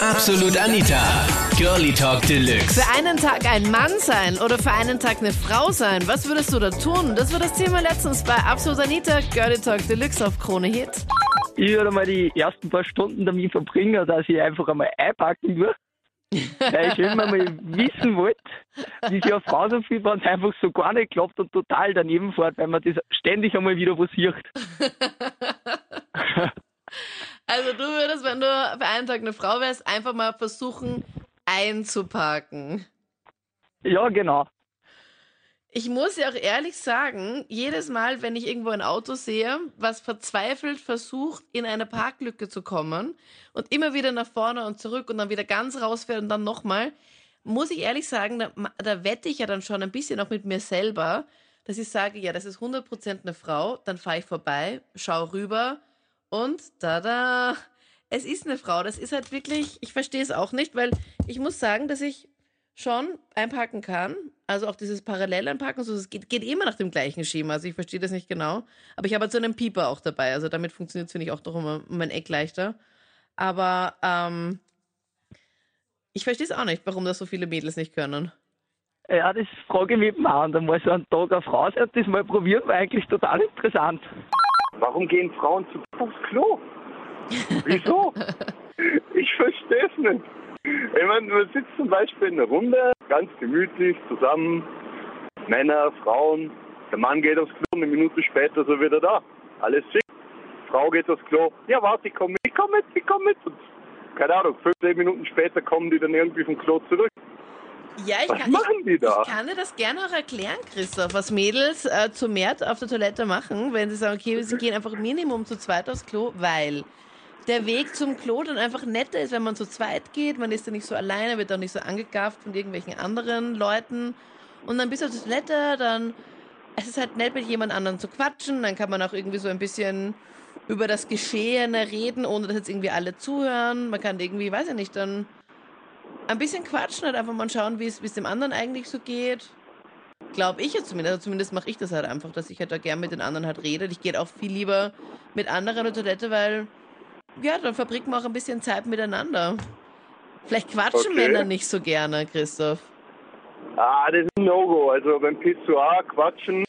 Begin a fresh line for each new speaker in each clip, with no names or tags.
Absolut Anita. Girlie Talk Deluxe.
Für einen Tag ein Mann sein oder für einen Tag eine Frau sein, was würdest du da tun? Das war das Thema letztens bei Absolut Anita, Girlie Talk Deluxe auf Krone Hit.
Ich würde mal die ersten paar Stunden damit verbringen, dass ich einfach einmal einpacken würde. Weil ich immer mal wissen wollte, wie sich eine Frau so viel, wenn es einfach so gar nicht klappt und total daneben fährt, weil man das ständig einmal wieder was sieht.
Also du würdest, wenn du für einen Tag eine Frau wärst, einfach mal versuchen einzuparken.
Ja, genau.
Ich muss ja auch ehrlich sagen, jedes Mal, wenn ich irgendwo ein Auto sehe, was verzweifelt versucht, in eine Parklücke zu kommen und immer wieder nach vorne und zurück und dann wieder ganz rausfährt und dann nochmal, muss ich ehrlich sagen, da, da wette ich ja dann schon ein bisschen auch mit mir selber, dass ich sage, ja, das ist 100% eine Frau, dann fahre ich vorbei, schau rüber und tada, es ist eine Frau. Das ist halt wirklich, ich verstehe es auch nicht, weil ich muss sagen, dass ich schon einpacken kann. Also auch dieses Paralleleinpacken, so, es geht, geht immer nach dem gleichen Schema. Also ich verstehe das nicht genau. Aber ich habe halt so einen Pieper auch dabei. Also damit funktioniert es, finde ich, auch doch um, um ein Eck leichter. Aber ähm, ich verstehe es auch nicht, warum das so viele Mädels nicht können.
Ja, das frage ich mich an. Da mal so einen Tag auf raus und das mal probieren, war eigentlich total interessant.
Warum gehen Frauen zu aufs Klo? Wieso? ich verstehe es nicht. Ich meine, man sitzt zum Beispiel in einer Runde, ganz gemütlich zusammen, Männer, Frauen. Der Mann geht aufs Klo, eine Minute später so wieder da. Alles schick. Frau geht aufs Klo. Ja, warte, ich komme mit, ich komme mit, ich komme mit. Und, keine Ahnung, 15 Minuten später kommen die dann irgendwie vom Klo zurück.
Ja, ich
Was
kann,
machen
ich,
die da?
ich kann dir das gerne auch erklären, Christoph, was Mädels äh, zu mehr auf der Toilette machen, wenn sie sagen, okay, sie gehen einfach Minimum zu zweit aufs Klo, weil der Weg zum Klo dann einfach netter ist, wenn man zu zweit geht. Man ist ja nicht so alleine, wird auch nicht so angegafft von irgendwelchen anderen Leuten. Und dann bist du auf der Toilette, dann es ist halt nett, mit jemand anderem zu quatschen. Dann kann man auch irgendwie so ein bisschen über das Geschehene reden, ohne dass jetzt irgendwie alle zuhören. Man kann irgendwie, weiß ich nicht, dann ein bisschen quatschen, halt einfach mal schauen, wie es dem anderen eigentlich so geht. Glaube ich jetzt zumindest. Also zumindest mache ich das halt einfach, dass ich halt da gern mit den anderen halt rede. Ich gehe auch viel lieber mit anderen auf die Toilette, weil ja, dann verbringt man auch ein bisschen Zeit miteinander. Vielleicht quatschen
Okay.
Männer nicht so gerne, Christoph.
Ah, das ist ein No-Go. Also beim Pissoir quatschen,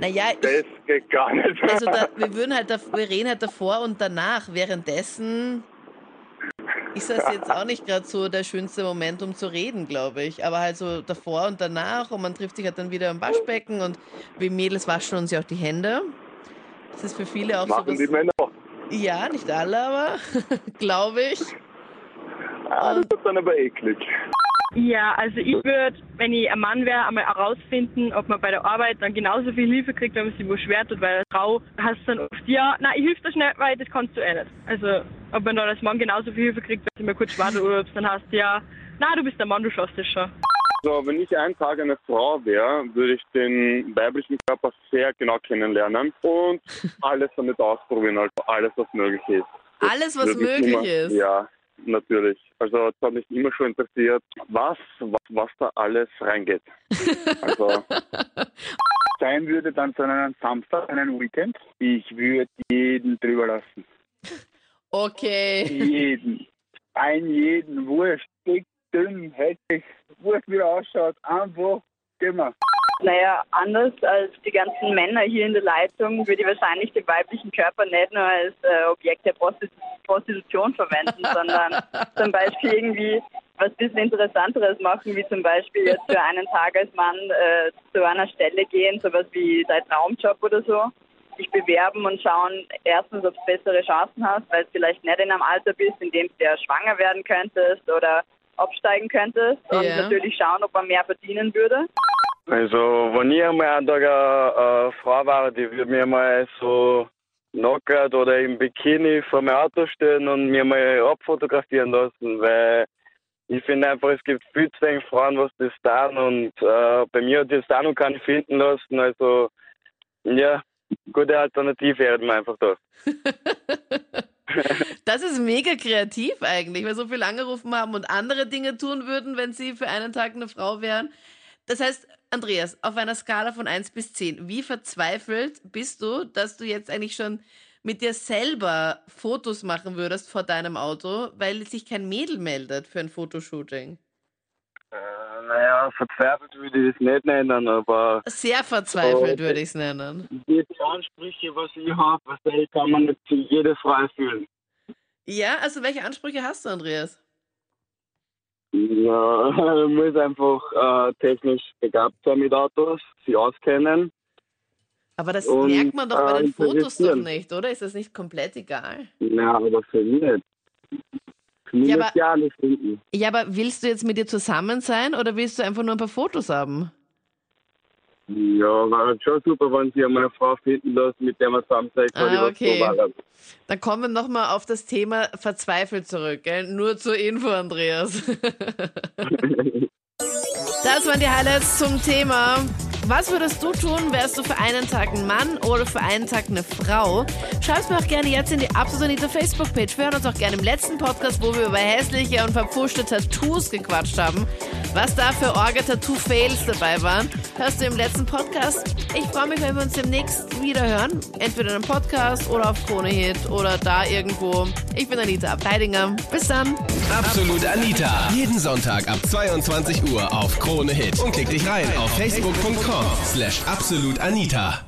Naja,
das
ich,
geht gar nicht.
also da, wir würden halt, da, wir reden halt davor und danach. Währenddessen ist das jetzt auch nicht gerade so der schönste Moment, um zu reden, glaube ich. Aber halt so davor und danach und man trifft sich halt dann wieder im Waschbecken und wir Mädels waschen uns ja auch die Hände. Das ist für viele auch so
Machen die
was.
Männer auch.
Ja, nicht alle, aber glaube ich.
Ah, das wird dann aber eklig.
Ja, also ich würde, wenn ich ein Mann wäre, einmal herausfinden, ob man bei der Arbeit dann genauso viel Hilfe kriegt, wenn man sich wo schwer tut, weil als Frau hast du dann oft, ja, nein, ich hilf dir schnell, weil das kannst du eh nicht. Also, ob man dann als Mann genauso viel Hilfe kriegt, wenn du mal kurz schwadelt oder ob es dann heißt, ja, na, du bist der Mann, du schaffst das schon.
So, wenn ich einen Tag eine Frau wäre, würde ich den weiblichen Körper sehr genau kennenlernen und alles damit ausprobieren, also alles, was möglich ist. Das
Alles, was möglich
immer,
ist.
Ja, natürlich. Also es hat mich immer schon interessiert, was, was, was da alles reingeht. Also
sein würde dann zu einem Samstag, einem Weekend, ich würde jeden drüber lassen.
Okay.
Jeden. Ein jeden, wurscht, dick, dünn, hässlich, wurscht wie er ausschaut, einfach, immer.
Naja, anders als die ganzen Männer hier in der Leitung würde ich wahrscheinlich den weiblichen Körper nicht nur als äh, Objekt der Prostitu Prostitution verwenden, sondern zum Beispiel irgendwie was bisschen Interessanteres machen, wie zum Beispiel jetzt für einen Tag als Mann äh, zu einer Stelle gehen, sowas wie dein Traumjob oder so, dich bewerben und schauen, erstens, ob du bessere Chancen hast, weil du vielleicht nicht in einem Alter bist, in dem du ja schwanger werden könntest oder absteigen könntest und
Ja.
natürlich schauen, ob man mehr verdienen würde.
Also, wenn ich einmal einen Tag eine, eine Frau war, die würde mir mal so nackert oder im Bikini vor mein Auto stellen und mir mal abfotografieren lassen, weil ich finde einfach, es gibt viel zu wenig Frauen, was das tun und äh, bei mir hat jetzt auch noch keine finden lassen, also ja, gute Alternative wäre mir einfach da.
Das ist mega kreativ eigentlich, weil so viel angerufen haben und andere Dinge tun würden, wenn sie für einen Tag eine Frau wären. Das heißt, Andreas, auf einer Skala von 1 bis 10, wie verzweifelt bist du, dass du jetzt eigentlich schon mit dir selber Fotos machen würdest vor deinem Auto, weil sich kein Mädel meldet für ein Fotoshooting?
Äh, naja, verzweifelt würde ich das nicht nennen, aber
Sehr verzweifelt würde ich es nennen.
die Ansprüche, was ich habe, was ich kann man nicht zu jeder Frau erfüllen.
Ja, also welche Ansprüche hast du, Andreas?
Ja, muss einfach äh, technisch begabt sein mit Autos, sie auskennen.
Aber das
Und,
merkt man doch bei
äh,
den Fotos doch nicht, oder? Ist das nicht komplett egal?
Ja, aber für mich nicht.
Ja, aber-
ja nicht finden.
Ja, aber willst du jetzt mit dir zusammen sein oder willst du einfach nur ein paar Fotos haben?
Ja, war schon super, wenn sie einmal eine Frau finden lässt, mit der man zusammen sein kann.
Ah, okay. Dann kommen wir nochmal auf das Thema verzweifelt zurück, gell? Nur zur Info, Andreas. Das waren die Highlights zum Thema. Was würdest du tun, wärst du für einen Tag ein Mann oder für einen Tag eine Frau? Schreib's mir auch gerne jetzt in die Absolut Anita Facebook-Page. Wir hören uns auch gerne im letzten Podcast, wo wir über hässliche und verpfuschte Tattoos gequatscht haben. Was da für Orga-Tattoo-Fails dabei waren, hörst du im letzten Podcast. Ich freue mich, wenn wir uns demnächst wieder hören. Entweder einem Podcast oder auf Krone Hit oder da irgendwo. Ich bin Anita Abteidinger. Bis dann.
Absolut Anita. Jeden Sonntag ab 22 Uhr auf Krone Hit. Und klick dich rein auf facebook.com slash absolutanita.